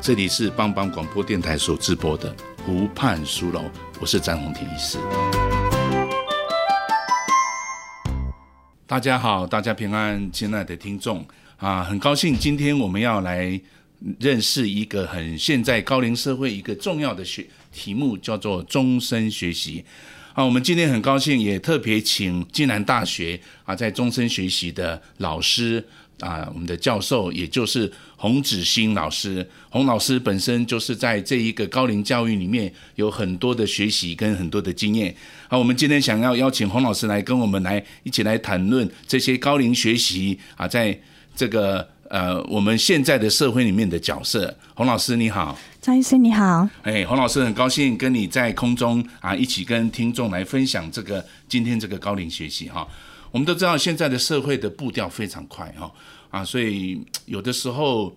这里是帮帮广播电台所直播的湖畔书楼，我是詹宏廷医师。大家好，大家平安，亲爱的听众啊，很高兴今天我们要来认识一个很现在高龄社会一个重要的学题目，叫做终身学习。啊，我们今天很高兴，也特别请暨南大学啊，在终身学习的老师。啊，我们的教授也就是洪子欣老师，洪老师本身就是在这一个高龄教育里面有很多的学习跟很多的经验。好，我们今天想要邀请洪老师来跟我们来一起来谈论这些高龄学习啊，在这个呃我们现在的社会里面的角色。洪老师你好，张医生你好，哎，洪老师很高兴跟你在空中啊一起跟听众来分享这个今天这个高龄学习哈。我们都知道现在的社会的步调非常快哈啊，所以有的时候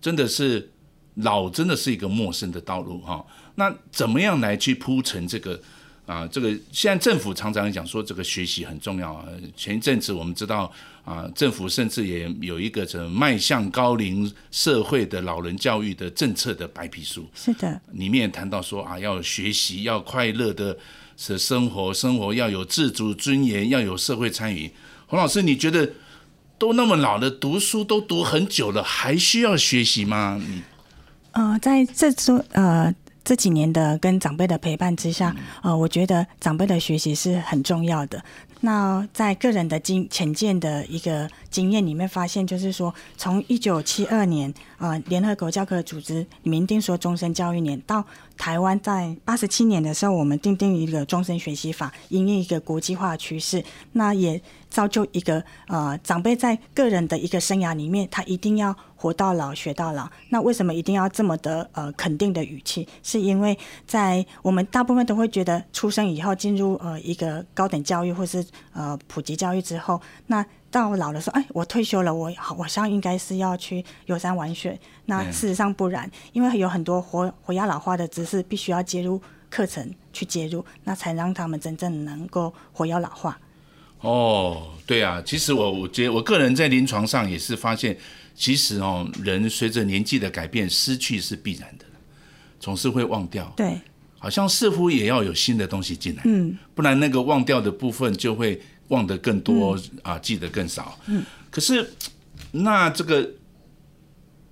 真的是老真的是一个陌生的道路哈。那怎么样来去铺成这个啊？这个现在政府常常讲说这个学习很重要啊。前一阵子我们知道啊，政府甚至也有一个什么迈向高龄社会的老人教育的政策的白皮书。是的，里面谈到说啊，要学习，要快乐的。是生活，生活要有自主尊严，要有社会参与。洪老师，你觉得都那么老了，读书都读很久了，还需要学习吗？你呃，在这周呃这几年的跟长辈的陪伴之下，呃，我觉得长辈的学习是很重要的。那在个人的经浅见的一个经验里面发现，就是说，从一九七二年啊，呃，联合国教科组织明定说终身教育年，到台湾在八十七年的时候，我们订定一个终身学习法，因应一个国际化趋势，那也造就一个呃长辈在个人的一个生涯里面，他一定要活到老学到老。那为什么一定要这么的呃肯定的语气？是因为在我们大部分都会觉得，出生以后进入呃一个高等教育或是呃，普及教育之后，那到老的时候，哎，我退休了，我好，我想应该是要去游山玩水。那事实上不然，因为有很多活活压老化的知识，必须要接入课程去接入，那才让他们真正能够活跃老化。哦，对啊，其实我我觉得我个人在临床上也是发现，其实哦，人随着年纪的改变，失去是必然的，总是会忘掉。对。好像似乎也要有新的东西进来，嗯，不然那个忘掉的部分就会忘得更多，嗯、啊，记得更少。嗯，可是那这个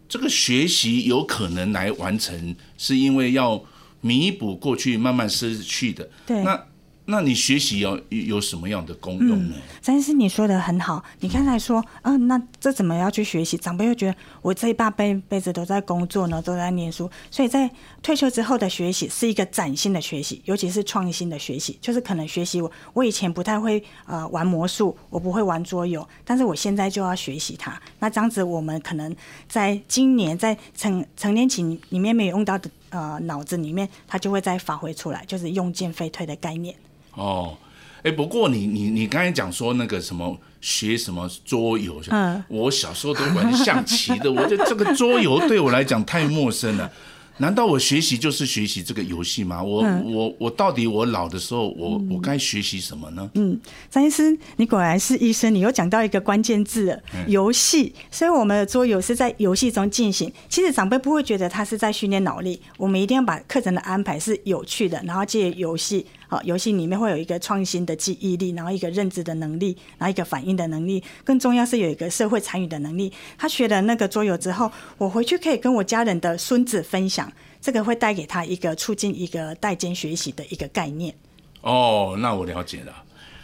这个学习有可能来完成，是因为要弥补过去慢慢失去的。对，那。那你学习有有什么样的功用呢？詹医师，你说的很好。你刚才说，嗯、呃，那这怎么要去学习？长辈又觉得我这一半辈辈子都在工作呢，都在念书，所以在退休之后的学习是一个崭新的学习，尤其是创新的学习。就是可能学习我我以前不太会呃玩魔术，我不会玩桌游，但是我现在就要学习它。那这样子，我们可能在今年在成成年期里面没有用到的呃脑子里面，它就会再发挥出来，就是用进废退的概念。哦，哎，不过你你你刚才讲说那个什么学什么桌游，嗯，我小时候都玩象棋的，我觉得这个桌游对我来讲太陌生了。难道我学习就是学习这个游戏吗？我、嗯、我我到底我老的时候，我我该学习什么呢？嗯，张医师，你果然是医生，你又讲到一个关键字，游戏。所以我们的桌游是在游戏中进行。其实长辈不会觉得他是在训练脑力，我们一定要把课程的安排是有趣的，然后借游戏，好，游戏里面会有一个创新的记忆力，然后一个认知的能力，然后一个反应的能力，更重要是有一个社会参与的能力。他学了那个桌游之后，我回去可以跟我家人的孙子分享。这个会带给他一个促进一个代间学习的一个概念。哦，那我了解了。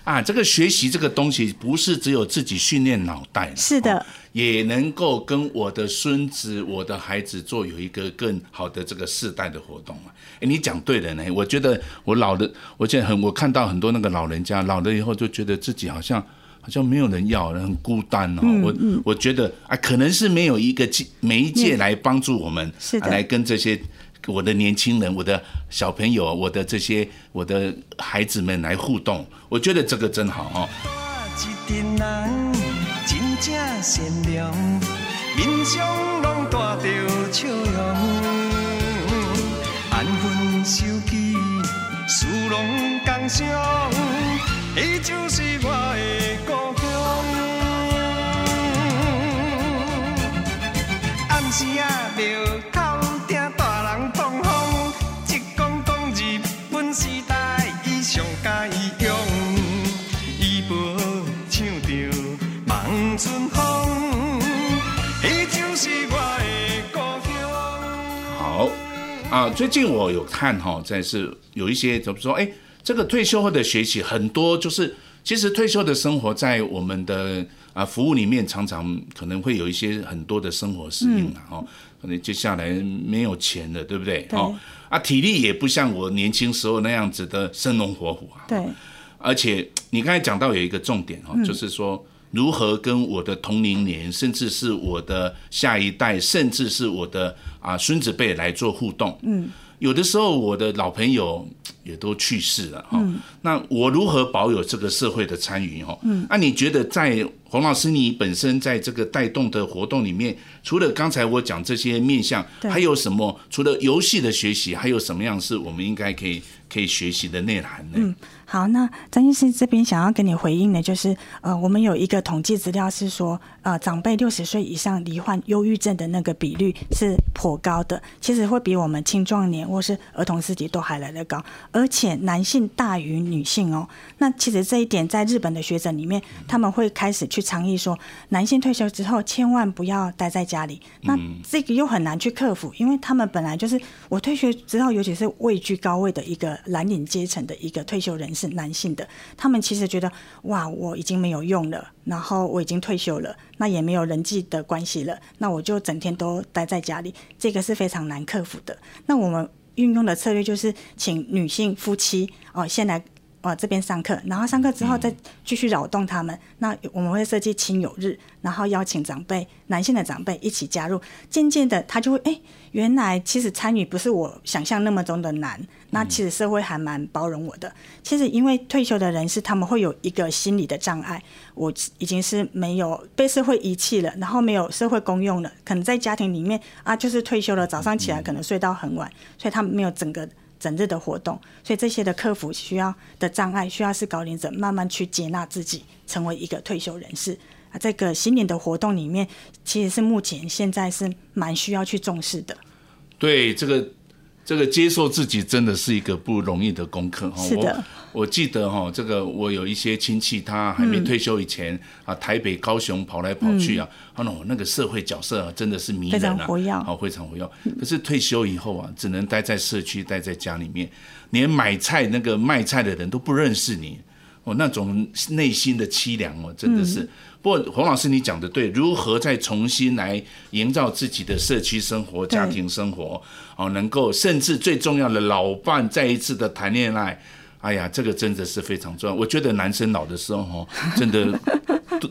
啊，这个学习这个东西不是只有自己训练脑袋，是的，哦，也能够跟我的孙子、我的孩子做有一个更好的这个世代的活动嘛。哎，你讲对了呢。我觉得我老的，我现在很，我看到很多那个老人家老了以后就觉得自己好像好像没有人要，很孤单哦。嗯、我我觉得啊，可能是没有一个媒介来帮助我们，是的，来跟这些我的年轻人、我的小朋友、我的这些我的孩子们来互动。我觉得这个真好哦。好啊，最近我有看哈，在是有一些怎么说？哎，这个退休后的学习很多，就是其实退休的生活在我们的啊服务里面，常常可能会有一些很多的生活适应了哈。可能接下来没有钱了，对不对？哦，啊，体力也不像我年轻时候那样子的生龙活虎啊。对，而且你刚才讲到有一个重点哈，就是说。如何跟我的同龄年，甚至是我的下一代，甚至是我的啊孙子辈来做互动？嗯，有的时候我的老朋友也都去世了哈。嗯，那我如何保有这个社会的参与？哈，嗯，那你觉得在洪老师你本身在这个带动的活动里面，除了刚才我讲这些面向，还有什么？除了游戏的学习，还有什么样是我们应该可以可以学习的内涵呢？嗯好，那张医师这边想要跟你回应的，就是呃，我们有一个统计资料是说，呃，长辈六十岁以上罹患忧郁症的那个比率是颇高的，其实会比我们青壮年或是儿童时期都还来得高，而且男性大于女性哦。那其实这一点在日本的学者里面，他们会开始去倡议说，男性退休之后千万不要待在家里。那这个又很难去克服，因为他们本来就是我退休之后，尤其是位居高位的一个蓝领阶层的一个退休人士。男性的，他们其实觉得哇，我已经没有用了，然后我已经退休了，那也没有人际的关系了，那我就整天都待在家里，这个是非常难克服的。那我们运用的策略就是，请女性夫妻哦，先来哦这边上课，然后上课之后再继续扰动他们。那我们会设计亲友日，然后邀请长辈，男性的长辈一起加入，渐渐的他就会哎。原来其实参与不是我想象那么中的难，那其实社会还蛮包容我的。其实因为退休的人士，他们会有一个心理的障碍，我已经是没有被社会遗弃了，然后没有社会公用了，可能在家庭里面啊，就是退休了，早上起来可能睡到很晚，所以他们没有整个整日的活动，所以这些的克服需要的障碍，需要是高龄者慢慢去接纳自己，成为一个退休人士。啊，这个新年的活动里面，其实是目前现在是蛮需要去重视的。对，这个这个接受自己真的是一个不容易的功课哈。是的。我我记得哈，这个我有一些亲戚，他还没退休以前啊，台北、高雄跑来跑去啊，啊，那那个社会角色真的是迷人啊，好非常活跃。可是退休以后啊，只能待在社区，待在家里面，连买菜那个卖菜的人都不认识你。哦，那种内心的凄凉哦，真的是。嗯、不过洪老师你讲的对，如何再重新来营造自己的社区生活、家庭生活，哦，能够甚至最重要的老伴再一次的谈恋爱，哎呀，这个真的是非常重要。我觉得男生老的时候哦，真的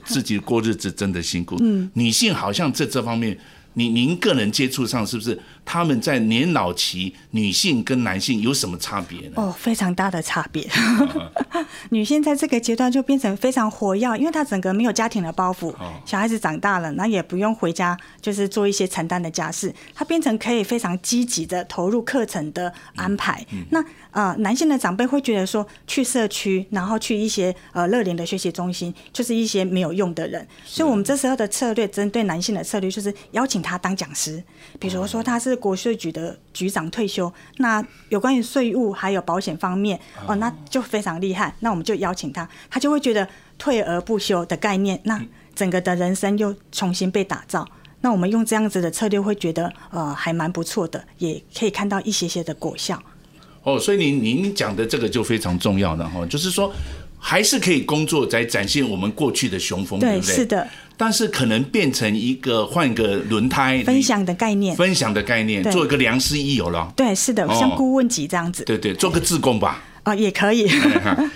自己过日子真的辛苦。嗯，女性好像在这方面。你您个人接触上是不是他们在年老期，女性跟男性有什么差别呢？哦，非常大的差别。女性在这个阶段就变成非常活跃，因为她整个没有家庭的包袱，小孩子长大了，那也不用回家，就是做一些承担的家事，她变成可以非常积极的投入课程的安排。嗯嗯、那呃，男性的长辈会觉得说，去社区，然后去一些呃乐龄的学习中心，就是一些没有用的人。所以，我们这时候的策略，针对男性的策略，就是邀请他当讲师。比如说，他是国税局的局长退休，那有关于税务还有保险方面，哦，那就非常厉害。那我们就邀请他，他就会觉得退而不休的概念，那整个的人生又重新被打造。那我们用这样子的策略，会觉得呃还蛮不错的，也可以看到一些些的果效。哦，所以您您讲的这个就非常重要的哈，就是说还是可以工作在展现我们过去的雄风，对不对？是的。但是可能变成一个换个轮胎，分享的概念，分享的概念，做一个良师益友了。对，是的，像顾问级这样子。对对，做个自工吧。啊、呃，也可以，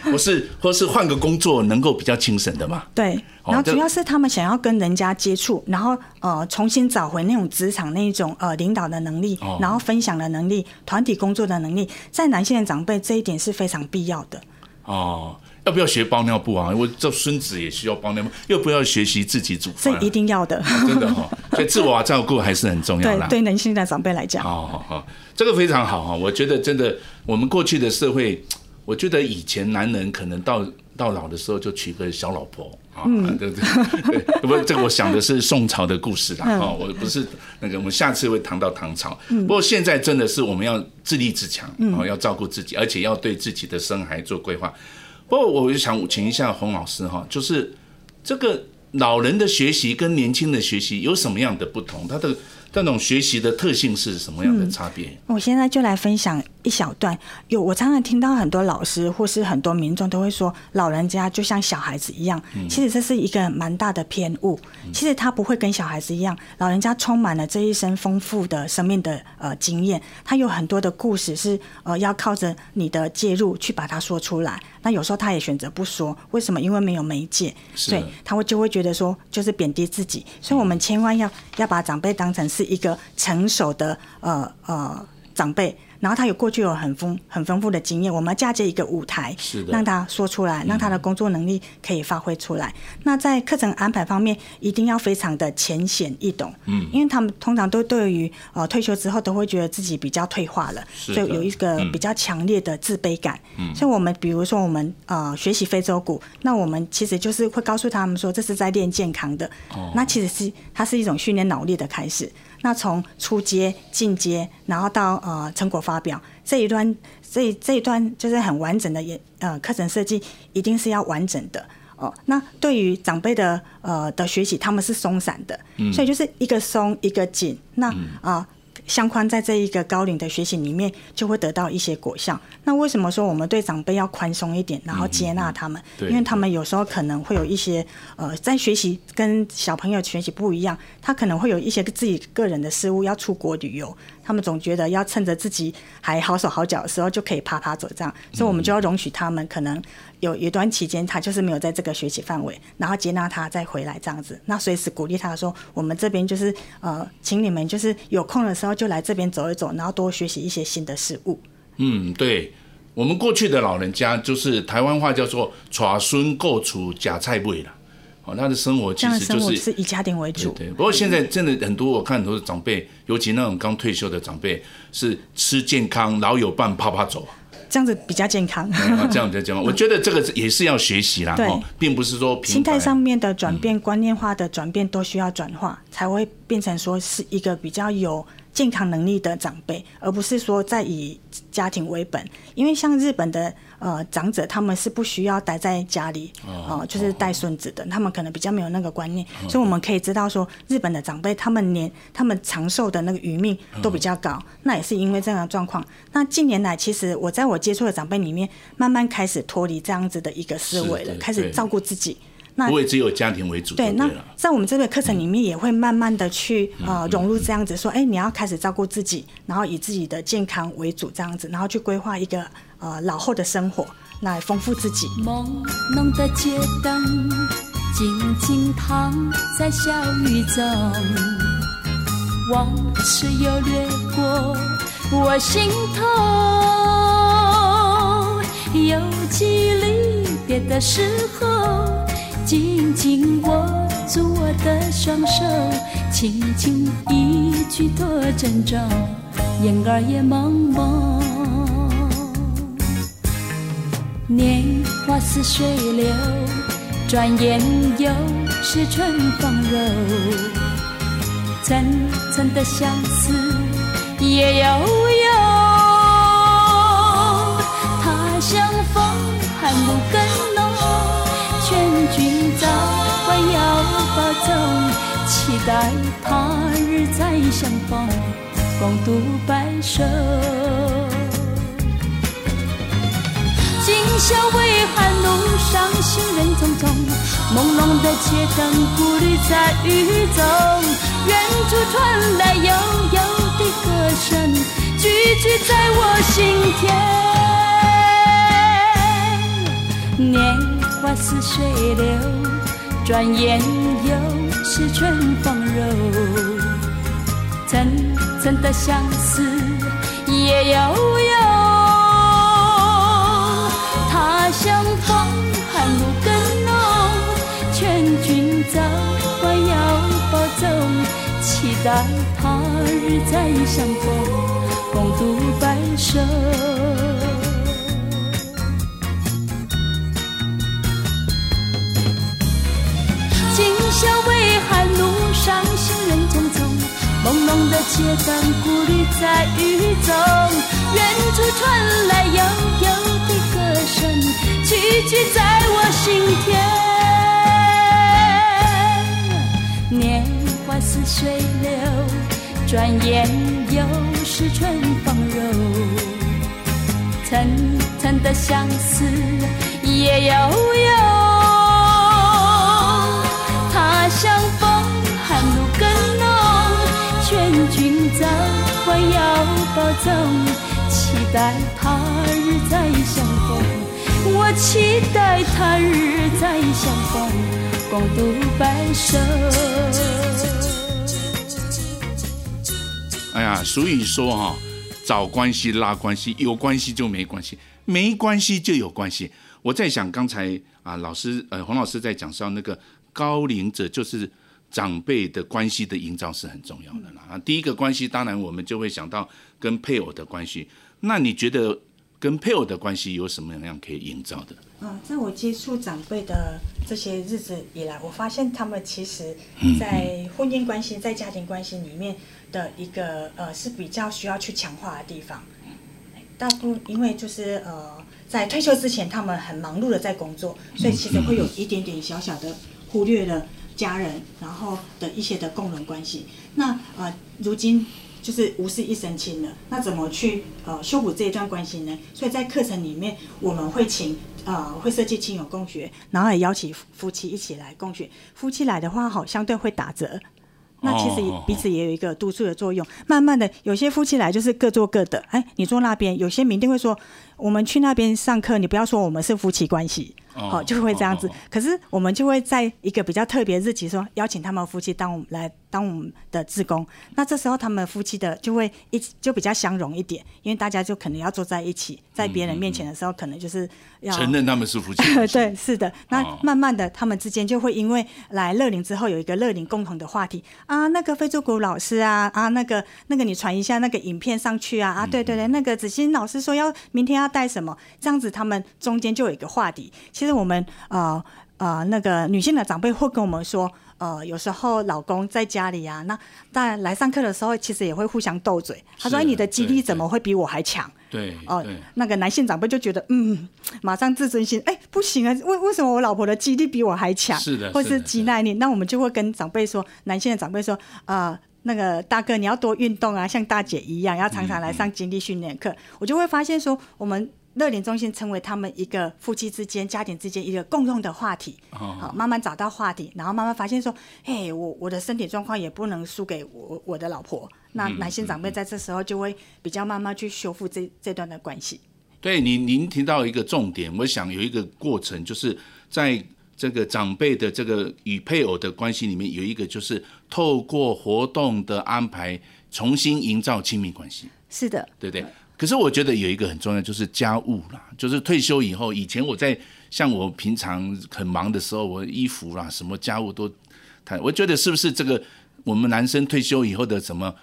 或是或是换个工作能够比较精神的嘛。对，然后主要是他们想要跟人家接触，然后呃重新找回那种职场那一种呃领导的能力，然后分享的能力，团体工作的能力，在男性的长辈这一点是非常必要的。哦，要不要学包尿布啊？我这孙子也需要包尿布，又不要学习自己煮饭？这一定要的，真的哈。所以自我照顾还是很重要的。对，对男性的长辈来讲，好好好，这个非常好哈。我觉得真的，我们过去的社会。我觉得以前男人可能到到老的时候就娶个小老婆啊，对不对？对，不，这个我想的是宋朝的故事啦，啊，我不是那个，我们下次会谈到唐朝。不过现在真的是我们要自立自强，啊，要照顾自己，而且要对自己的生孩做规划。不过我就想请一下洪老师哈，就是这个老人的学习跟年轻的学习有什么样的不同？他的那种学习的特性是什么样的差别？我现在就来分享。一小段有，我常常听到很多老师或是很多民众都会说，老人家就像小孩子一样。其实这是一个蛮大的偏误。其实他不会跟小孩子一样，老人家充满了这一生丰富的生命的呃经验，他有很多的故事是呃要靠着你的介入去把它说出来。那有时候他也选择不说，为什么？因为没有媒介，所以他会就会觉得说就是贬低自己。所以我们千万要要把长辈当成是一个成熟的呃呃长辈。然后他有过去有很丰很丰富的经验，我们要嫁接一个舞台，是的，让他说出来，让他的工作能力可以发挥出来。嗯、那在课程安排方面，一定要非常的浅显易懂，嗯，因为他们通常都对于呃退休之后都会觉得自己比较退化了，所以有一个比较强烈的自卑感。嗯，所以我们比如说我们呃学习非洲鼓，那我们其实就是会告诉他们说，这是在练健康的，哦，那其实是它是一种训练脑力的开始。那从初阶、进阶，然后到呃成果发表这一段，这这一段就是很完整的也呃课程设计，一定是要完整的哦。那对于长辈的呃的学习，他们是松散的，嗯、所以就是一个松一个紧，那啊。相宽在这一个高龄的学习里面，就会得到一些果效。那为什么说我们对长辈要宽松一点，然后接纳他们？因为他们有时候可能会有一些呃，在学习跟小朋友学习不一样，他可能会有一些自己个人的事务要出国旅游，他们总觉得要趁着自己还好手好脚的时候就可以趴趴走这样，所以我们就要容许他们可能。有一段期间，他就是没有在这个学习范围，然后接纳他再回来这样子，那随时鼓励他说：“我们这边就是呃，请你们就是有空的时候就来这边走一走，然后多学习一些新的事物。”嗯，对，我们过去的老人家就是台湾话叫做“带孙过厝吃菜味”了，哦，他的生活其实就是是以家庭为主。对，不过现在真的很多，我看很多长辈，尤其那种刚退休的长辈，是吃健康，老有伴趴趴走。这样子比较健康，嗯，这样比较健康。我觉得这个也是要学习啦，对，并不是说心态上面的转变、观念化的转变都需要转化，才会变成说是一个比较有健康能力的长辈，而不是说在以家庭为本。因为像日本的。呃，长者他们是不需要待在家里，哦、呃，就是带孙子的，哦，他们可能比较没有那个观念，哦，所以我们可以知道说，日本的长辈他们年他们长寿的那个余命都比较高，哦，那也是因为这样的状况。那近年来，其实我在我接触的长辈里面，慢慢开始脱离这样子的一个思维了，开始照顾自己。那不会只有家庭为主对，对，那在我们这个课程里面，也会慢慢的去呃融入这样子说，哎，你要开始照顾自己，然后以自己的健康为主这样子，然后去规划一个呃老后的生活，来丰富自己。朦胧的街灯静静躺在小雨中，往事又掠过我心头，有几离别的时候。紧紧握住我的双手，轻轻一句多珍重，眼儿也朦胧。年华似水流，转眼又是春风柔。层层的相思也悠悠，待他日再相逢，共度白首。今宵微寒路上行人匆匆，朦胧的街灯孤旅在雨中，远处传来悠悠的歌声，句句在我心田。年华似水流，转眼又是春真的相思也悠悠，他乡风寒露更浓，劝君早晚要保重，期待他日再相逢，共度白首。的街灯，孤旅在雨中。远处传来悠悠的歌声，句句在我心田。年华似水流，转眼又是春风柔。层层的相思也悠悠。他乡，劝君早晚要保重，期待他日再相逢。我期待他日再相逢，共度白首。哎呀，所以说哈，找关系拉关系，有关系就没关系，没关系就有关系。我在想，刚才啊，老师呃，洪老师在讲到那个。高龄者就是长辈的关系的营造是很重要的啦。啊，第一个关系当然我们就会想到跟配偶的关系。那你觉得跟配偶的关系有什么样可以营造的？啊，在我接触长辈的这些日子以来，我发现他们其实，在婚姻关系、在家庭关系里面的一个呃是比较需要去强化的地方。大部分因为就是呃在退休之前，他们很忙碌的在工作，所以其实会有一点点小小的。忽略了家人，然后的一些的共同关系。那呃，如今就是无事一身轻了，那怎么去呃修补这一段关系呢？所以在课程里面，我们会请呃会设计亲友共学，然后也邀请夫妻一起来共学。夫妻来的话，好相对会打折。那其实彼此也有一个督促的作用。慢慢的，有些夫妻来就是各做各的，哎，你坐那边，有些民定会说，我们去那边上课，你不要说我们是夫妻关系。好，就会这样子。可是我们就会在一个比较特别日期，说邀请他们夫妻当我们来当我们的志工。那这时候他们夫妻的就会一就比较相融一点，因为大家就可能要坐在一起，在别人面前的时候，可能就是要承认他们是夫妻。对，是的。那慢慢的，他们之间就会因为来乐龄之后有一个乐龄共同的话题啊，那个非洲鼓老师啊啊，那个那个你传一下那个影片上去啊啊，对对对，那个子欣老师说要明天要带什么，这样子他们中间就有一个话题。其实我们呃呃那个女性的长辈会跟我们说，呃有时候老公在家里啊，那当然来上课的时候，其实也会互相斗嘴。他说：“你的肌力怎么会比我还强？”对，哦、呃，那个男性长辈就觉得，嗯，马上自尊心，哎，不行啊，为为什么我老婆的肌力比我还强？是的，或是肌耐力，那我们就会跟长辈说，男性的长辈说，啊、呃，那个大哥你要多运动啊，像大姐一样，要常常来上肌力训练课。嗯、我就会发现说，我们。乐龄中心成为他们一个夫妻之间、家庭之间一个共用的话题。好，慢慢找到话题，然后慢慢发现说，嘿，我我的身体状况也不能输给我我的老婆。那男性长辈在这时候就会比较慢慢去修复这这段的关系。对，您您提到一个重点，我想有一个过程，就是在这个长辈的这个与配偶的关系里面，有一个就是透过活动的安排，重新营造亲密关系。是的，对不对？可是我觉得有一个很重要，就是家务啦。就是退休以后，以前我在像我平常很忙的时候，我衣服啦什么家务都，我觉得是不是这个我们男生退休以后的什么？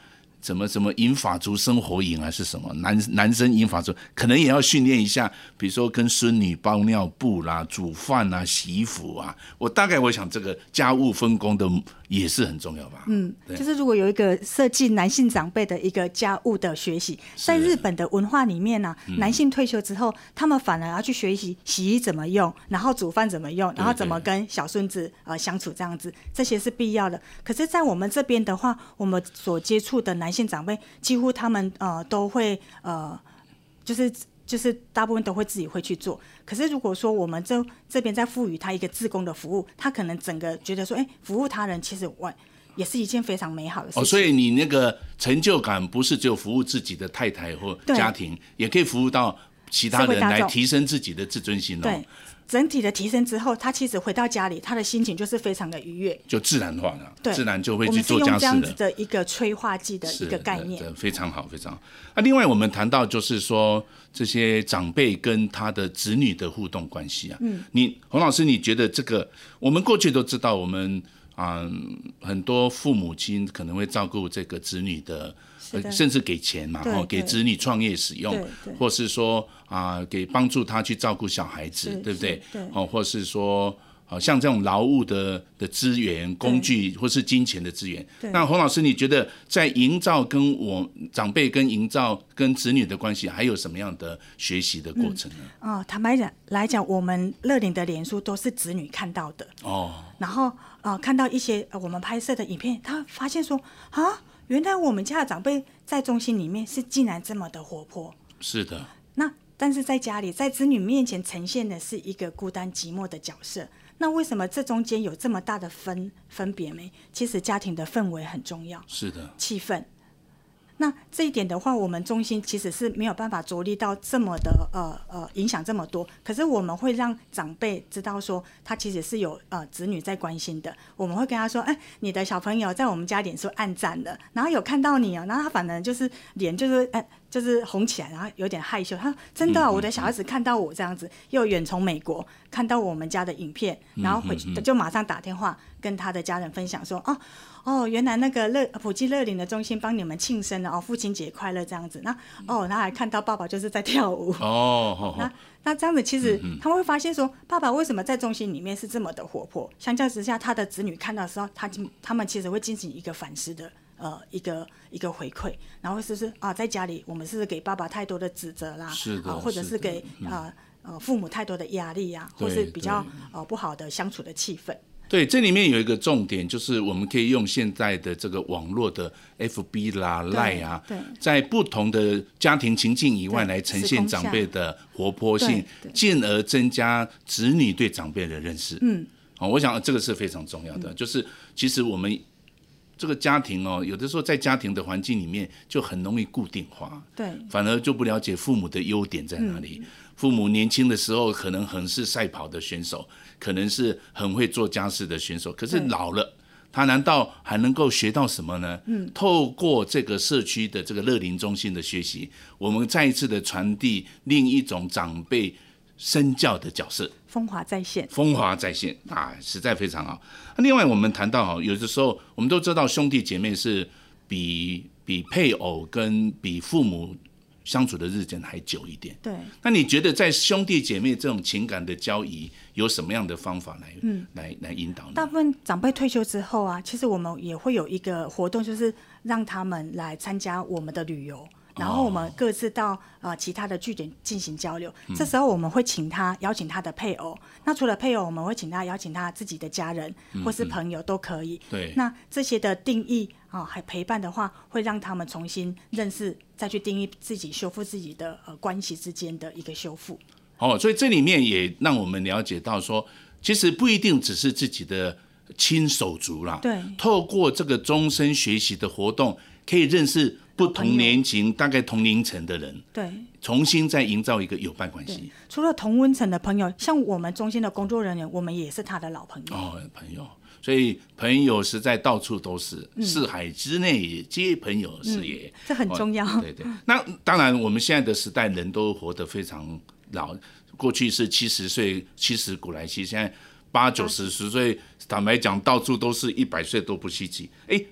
怎么怎么银发族生活营还是什么男男生银发族可能也要训练一下，比如说跟孙女包尿布啦、煮饭啊、洗衣服啊。我大概我想这个家务分工的也是很重要吧。嗯，就是如果有一个设计男性长辈的一个家务的学习，在日本的文化里面呢、啊，男性退休之后，他们反而要去学习洗衣怎么用，然后煮饭怎么用，然后怎么跟小孙子呃相处这样子，这些是必要的。可是，在我们这边的话，我们所接触的男性长辈几乎他们呃都会呃，就是就是大部分都会自己会去做。可是如果说我们这这边在赋予他一个自工的服务，他可能整个觉得说，哎，服务他人其实我也是一件非常美好的事情。哦，所以你那个成就感不是只有服务自己的太太或家庭，也可以服务到其他人来提升自己的自尊心哦。对。整体的提升之后，他其实回到家里，他的心情就是非常的愉悦，就自然化了，对，自然就会去做这样子的一个催化剂的一个概念，非常好，非常好。那、啊、另外我们谈到就是说这些长辈跟他的子女的互动关系啊，嗯，你洪老师，你觉得这个我们过去都知道，我们啊、呃、很多父母亲可能会照顾这个子女的。甚至给钱嘛，哦，给子女创业使用，或是说啊、呃，给帮助他去照顾小孩子，对不对？对，哦，或是说，好像这种劳务的的资源、工具，或是金钱的资源。那洪老师，你觉得在营造跟我长辈跟营造跟子女的关系，还有什么样的学习的过程呢？嗯、哦，坦白讲来讲，我们乐龄的脸书都是子女看到的哦，然后呃，看到一些我们拍摄的影片，他发现说啊。原来我们家的长辈在中心里面是竟然这么的活泼，是的。那但是在家里，在子女面前呈现的是一个孤单寂寞的角色。那为什么这中间有这么大的分分别没？其实家庭的氛围很重要，是的，气氛。那这一点的话，我们中心其实是没有办法着力到这么的呃呃影响这么多。可是我们会让长辈知道说，他其实是有呃子女在关心的。我们会跟他说，哎，你的小朋友在我们家脸书暗赞了，然后有看到你哦，然后他反而就是脸就是哎。就是红起来，然后有点害羞。他说：“真的、啊，我的小孩子看到我这样子，又远从美国看到我们家的影片，然后回就马上打电话跟他的家人分享说：‘哦哦，原来那个乐普济乐龄的中心帮你们庆生了哦，父亲节快乐这样子。’那哦，然后还看到爸爸就是在跳舞哦。那那这样子，其实他们会发现说，爸爸为什么在中心里面是这么的活泼？相较之下，他的子女看到的时候，他他们其实会进行一个反思的。”呃，一个一个回馈，然后是不是啊，在家里我们是给爸爸太多的指责啦，是的，啊，或者是给啊、嗯、呃，呃父母太多的压力呀、啊，或是比较呃不好的相处的气氛。对，这里面有一个重点，就是我们可以用现在的这个网络的 FB 啦、Line 啊，在不同的家庭情境以外来呈现长辈的活泼性，进而增加子女对长辈的认识。嗯，好，我想这个是非常重要的，嗯、就是其实我们。这个家庭哦，有的时候在家庭的环境里面就很容易固定化，对，反而就不了解父母的优点在哪里。嗯、父母年轻的时候可能很是赛跑的选手，可能是很会做家事的选手，可是老了，他难道还能够学到什么呢？嗯，透过这个社区的这个乐龄中心的学习，我们再一次的传递另一种长辈身教的角色。风华再现，风华再现啊，实在非常好。另外，我们谈到哈，有的时候我们都知道兄弟姐妹是比比配偶跟比父母相处的日子还久一点。对。那你觉得在兄弟姐妹这种情感的交易，有什么样的方法来嗯来来引导呢？大部分长辈退休之后啊，其实我们也会有一个活动，就是让他们来参加我们的旅游。然后我们各自到呃其他的据点进行交流，嗯，这时候我们会请他邀请他的配偶。那除了配偶，我们会请他邀请他自己的家人或是朋友都可以。对，嗯。那这些的定义啊，还陪伴的话，会让他们重新认识，再去定义自己，修复自己的呃关系之间的一个修复。哦，所以这里面也让我们了解到说，其实不一定只是自己的亲手足啦。对。透过这个终身学习的活动，可以认识。不同年龄，大概同龄层的人，对，重新再营造一个友伴关系。除了同温层的朋友，像我们中心的工作人员，我们也是他的老朋友。哦，朋友，所以朋友实在到处都是，嗯、四海之内皆朋友是也、嗯，这很重要。哦、对对。那当然，我们现在的时代人都活得非常老，过去是七十岁、七十古来稀，现在八九十十岁，坦白讲，到处都是一百岁都不稀奇。哎。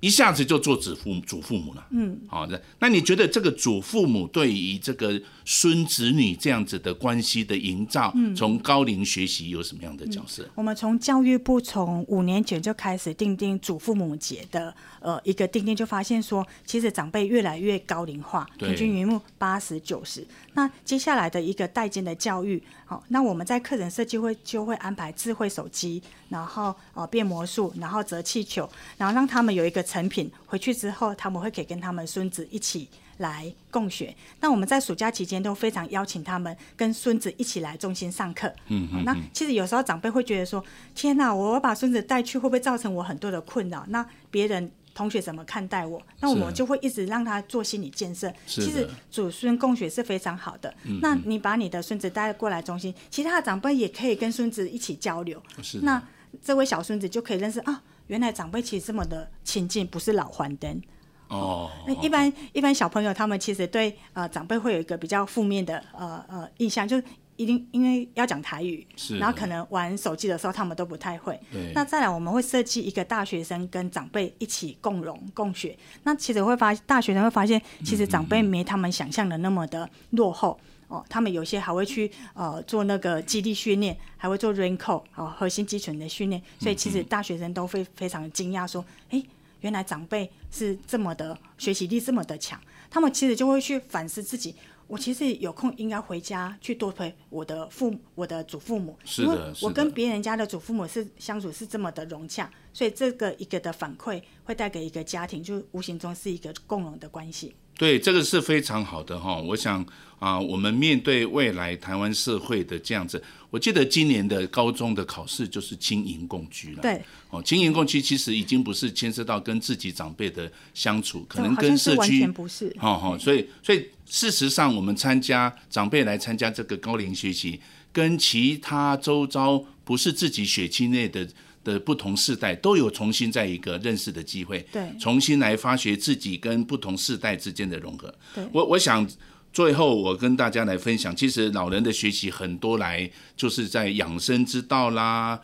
一下子就做祖父祖父母了，嗯，好的。那你觉得这个祖父母对于这个孙子女这样子的关系的营造，从高龄学习有什么样的角色？嗯、我们从教育部从五年前就开始定定祖父母节的呃一个定定，就发现说，其实长辈越来越高龄化，平均年龄八十九十。那接下来的一个代间的教育，好，那我们在课程设计会就会安排智慧手机，然后呃变魔术，然后折气球，然后让他们有一个。成品回去之后，他们会可以跟他们孙子一起来共学。那我们在暑假期间都非常邀请他们跟孙子一起来中心上课。嗯嗯。那其实有时候长辈会觉得说：“天哪，我把孙子带去会不会造成我很多的困扰？”那别人同学怎么看待我？那我们就会一直让他做心理建设。其实祖孙共学是非常好的。那你把你的孙子带过来中心，其他的长辈也可以跟孙子一起交流。那这位小孙子就可以认识啊，原来长辈其实这么的亲近，不是老还灯。哦，那一般一般小朋友他们其实对呃长辈会有一个比较负面的呃呃印象，就是。一定因为要讲台语，是，然后可能玩手机的时候他们都不太会。对。那再来我们会设计一个大学生跟长辈一起共融共学。那其实会发大学生会发现，其实长辈没他们想象的那么的落后嗯嗯哦。他们有些还会去呃做那个基地训练，还会做 range 哦核心肌群的训练。所以其实大学生都会非常惊讶说，哎、欸，原来长辈是这么的学习力这么的强。他们其实就会去反思自己。我其实有空应该回家去多陪我的父母，我的祖父母，是的，因为我跟别人家的祖父母是相处是这么的融洽，所以这个一个的反馈会带给一个家庭，就无形中是一个共荣的关系。对，这个是非常好的哈。我想啊，我们面对未来台湾社会的这样子，我记得今年的高中的考试就是经营共居了。对，哦，经营共居其实已经不是牵涉到跟自己长辈的相处，可能跟社区不是。好好，所以所以事实上，我们参加长辈来参加这个高龄学习，跟其他周遭不是自己血亲内的。的不同世代都有重新在一个认识的机会，对，重新来发掘自己跟不同世代之间的融合。对，我我想最后我跟大家来分享，其实老人的学习很多来就是在养生之道啦，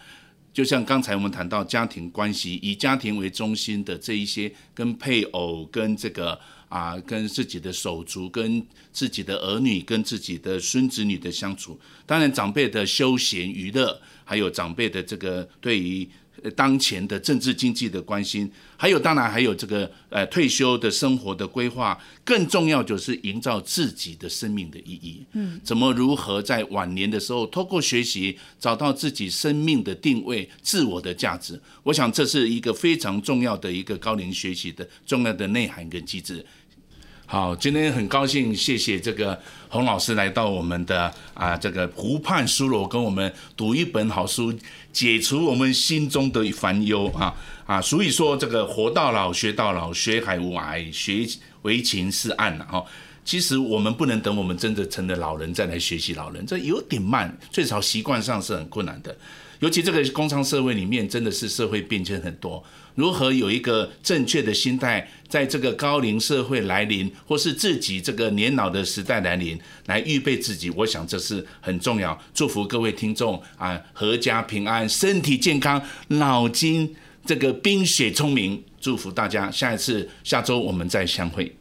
就像刚才我们谈到家庭关系，以家庭为中心的这一些跟配偶、跟这个啊、跟自己的手足、跟自己的儿女、跟自己的孙子女的相处，当然长辈的休闲娱乐。还有长辈的这个对于当前的政治经济的关心，还有当然还有这个呃退休的生活的规划，更重要就是营造自己的生命的意义。嗯，怎么如何在晚年的时候透过学习找到自己生命的定位、自我的价值？我想这是一个非常重要的一个高龄学习的重要的内涵跟机制。好，今天很高兴，谢谢这个洪老师来到我们的啊这个湖畔书楼，跟我们读一本好书，解除我们心中的烦忧啊啊！所以说这个活到老学到老，学海无涯，学为情是岸哈、啊。其实我们不能等我们真的成了老人再来学习老人，这有点慢，最少习惯上是很困难的。尤其这个工商社会里面，真的是社会变迁很多。如何有一个正确的心态，在这个高龄社会来临，或是自己这个年老的时代来临，来预备自己，我想这是很重要。祝福各位听众啊，阖家平安，身体健康，脑筋这个冰雪聪明。祝福大家，下一次下周我们再相会。